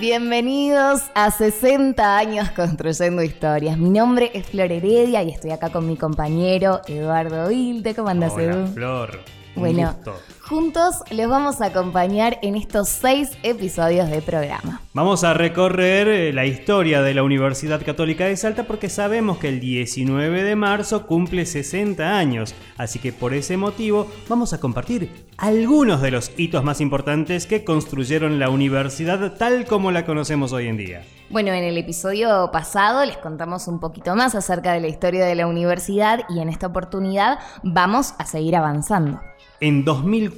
Bienvenidos a 60 años construyendo historias. Mi nombre es Flor Heredia y estoy acá con mi compañero Eduardo Hilte. ¿Cómo andas, Hola, Edu? Flor. Bueno, gusto. Juntos les vamos a acompañar en estos seis episodios de programa. Vamos a recorrer eh, la historia de la Universidad Católica de Salta porque sabemos que el 19 de marzo cumple 60 años, así que por ese motivo vamos a compartir algunos de los hitos más importantes que construyeron la universidad tal como la conocemos hoy en día. Bueno, en el episodio pasado les contamos un poquito más acerca de la historia de la universidad y en esta oportunidad vamos a seguir avanzando. En 2004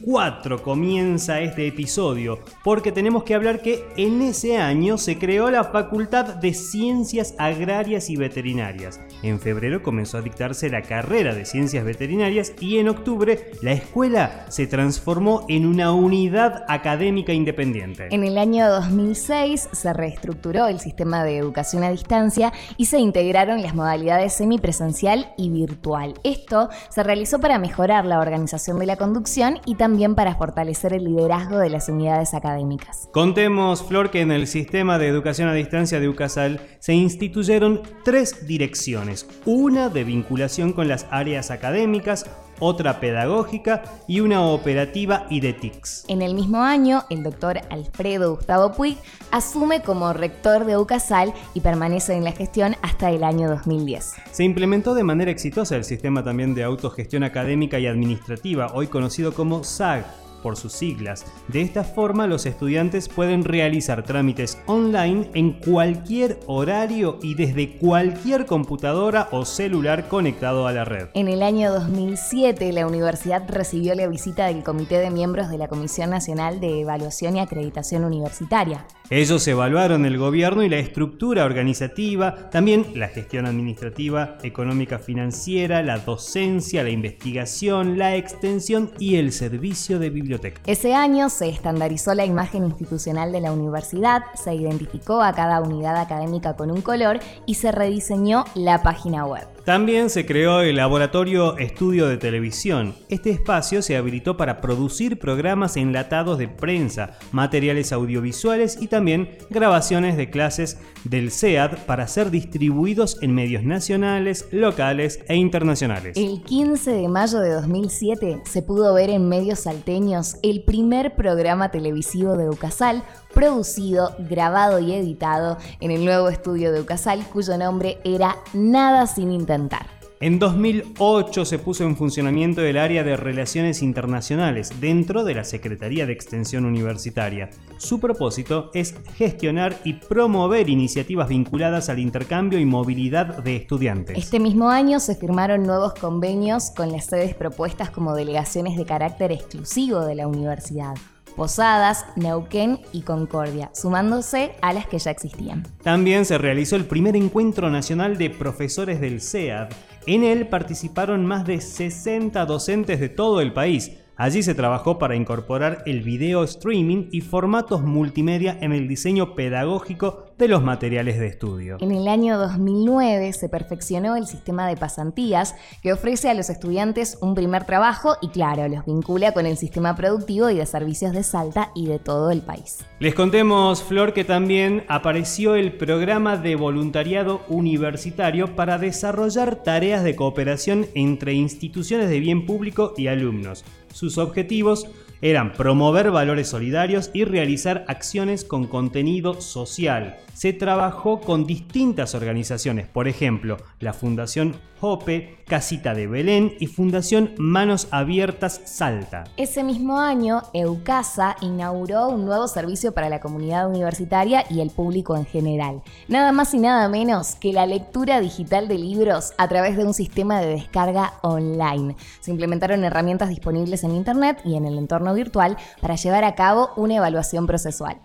comienza este episodio porque tenemos que hablar que en ese año se creó la Facultad de Ciencias Agrarias y Veterinarias. En febrero comenzó a dictarse la carrera de Ciencias Veterinarias y en octubre la escuela se transformó en una unidad académica independiente. En el año 2006 se reestructuró el sistema de educación a distancia y se integraron las modalidades semipresencial y virtual. Esto se realizó para mejorar la organización de la conducción y también para fortalecer el liderazgo de las unidades académicas. Contemos, Flor, que en el sistema de educación a distancia de UCASAL se instituyeron tres direcciones, una de vinculación con las áreas académicas, otra pedagógica y una operativa y de TICS. En el mismo año, el doctor Alfredo Gustavo Puig asume como rector de UCASAL y permanece en la gestión hasta el año 2010. Se implementó de manera exitosa el sistema también de autogestión académica y administrativa, hoy conocido como SAG por sus siglas. De esta forma, los estudiantes pueden realizar trámites online en cualquier horario y desde cualquier computadora o celular conectado a la red. En el año 2007, la universidad recibió la visita del Comité de Miembros de la Comisión Nacional de Evaluación y Acreditación Universitaria. Ellos evaluaron el gobierno y la estructura organizativa, también la gestión administrativa, económica financiera, la docencia, la investigación, la extensión y el servicio de biblioteca. Ese año se estandarizó la imagen institucional de la universidad, se identificó a cada unidad académica con un color y se rediseñó la página web. También se creó el Laboratorio Estudio de Televisión. Este espacio se habilitó para producir programas enlatados de prensa, materiales audiovisuales y también grabaciones de clases del CEAD para ser distribuidos en medios nacionales, locales e internacionales. El 15 de mayo de 2007 se pudo ver en medios salteños el primer programa televisivo de Ucasal, producido, grabado y editado en el nuevo estudio de Ucasal, cuyo nombre era Nada sin intentar. En 2008 se puso en funcionamiento el área de Relaciones Internacionales dentro de la Secretaría de Extensión Universitaria. Su propósito es gestionar y promover iniciativas vinculadas al intercambio y movilidad de estudiantes. Este mismo año se firmaron nuevos convenios con las sedes propuestas como delegaciones de carácter exclusivo de la universidad. Posadas, Neuquén y Concordia, sumándose a las que ya existían. También se realizó el primer encuentro nacional de profesores del CEAD. En él participaron más de 60 docentes de todo el país. Allí se trabajó para incorporar el video streaming y formatos multimedia en el diseño pedagógico de los materiales de estudio. En el año 2009 se perfeccionó el sistema de pasantías que ofrece a los estudiantes un primer trabajo y claro, los vincula con el sistema productivo y de servicios de Salta y de todo el país. Les contemos, Flor, que también apareció el programa de voluntariado universitario para desarrollar tareas de cooperación entre instituciones de bien público y alumnos. Sus objetivos eran promover valores solidarios y realizar acciones con contenido social. Se trabajó con distintas organizaciones, por ejemplo, la Fundación Jope, Casita de Belén y Fundación Manos Abiertas Salta. Ese mismo año, EUCASA inauguró un nuevo servicio para la comunidad universitaria y el público en general. Nada más y nada menos que la lectura digital de libros a través de un sistema de descarga online. Se implementaron herramientas disponibles en Internet y en el entorno virtual para llevar a cabo una evaluación procesual.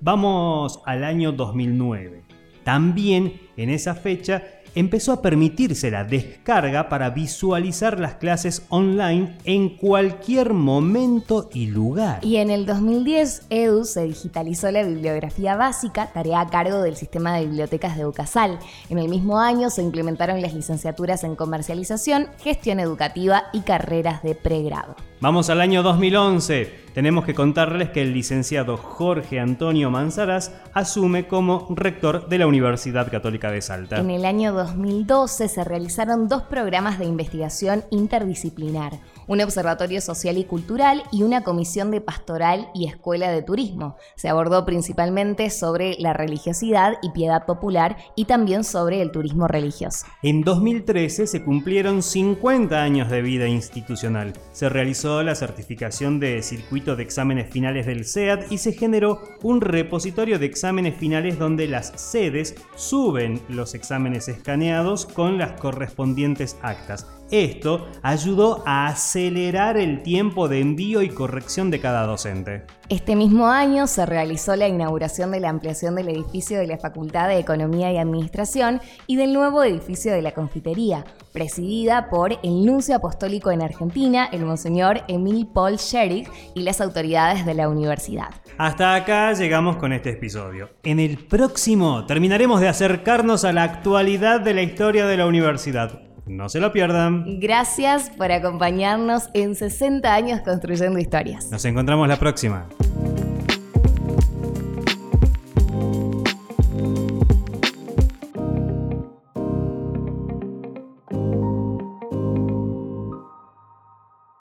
Vamos al año 2009. También en esa fecha empezó a permitirse la descarga para visualizar las clases online en cualquier momento y lugar. Y en el 2010, EDU se digitalizó la bibliografía básica, tarea a cargo del sistema de bibliotecas de Ucasal. En el mismo año se implementaron las licenciaturas en comercialización, gestión educativa y carreras de pregrado. Vamos al año 2011. Tenemos que contarles que el licenciado Jorge Antonio Manzaras asume como rector de la Universidad Católica de Salta. En el año 2012 se realizaron dos programas de investigación interdisciplinar un observatorio social y cultural y una comisión de pastoral y escuela de turismo. Se abordó principalmente sobre la religiosidad y piedad popular y también sobre el turismo religioso. En 2013 se cumplieron 50 años de vida institucional. Se realizó la certificación de circuito de exámenes finales del SEAD y se generó un repositorio de exámenes finales donde las sedes suben los exámenes escaneados con las correspondientes actas. Esto ayudó a acelerar el tiempo de envío y corrección de cada docente. Este mismo año se realizó la inauguración de la ampliación del edificio de la Facultad de Economía y Administración y del nuevo edificio de la Confitería, presidida por el nuncio apostólico en Argentina, el monseñor Emil Paul Scherig, y las autoridades de la universidad. Hasta acá llegamos con este episodio. En el próximo terminaremos de acercarnos a la actualidad de la historia de la universidad. No se lo pierdan. Gracias por acompañarnos en 60 años construyendo historias. Nos encontramos la próxima.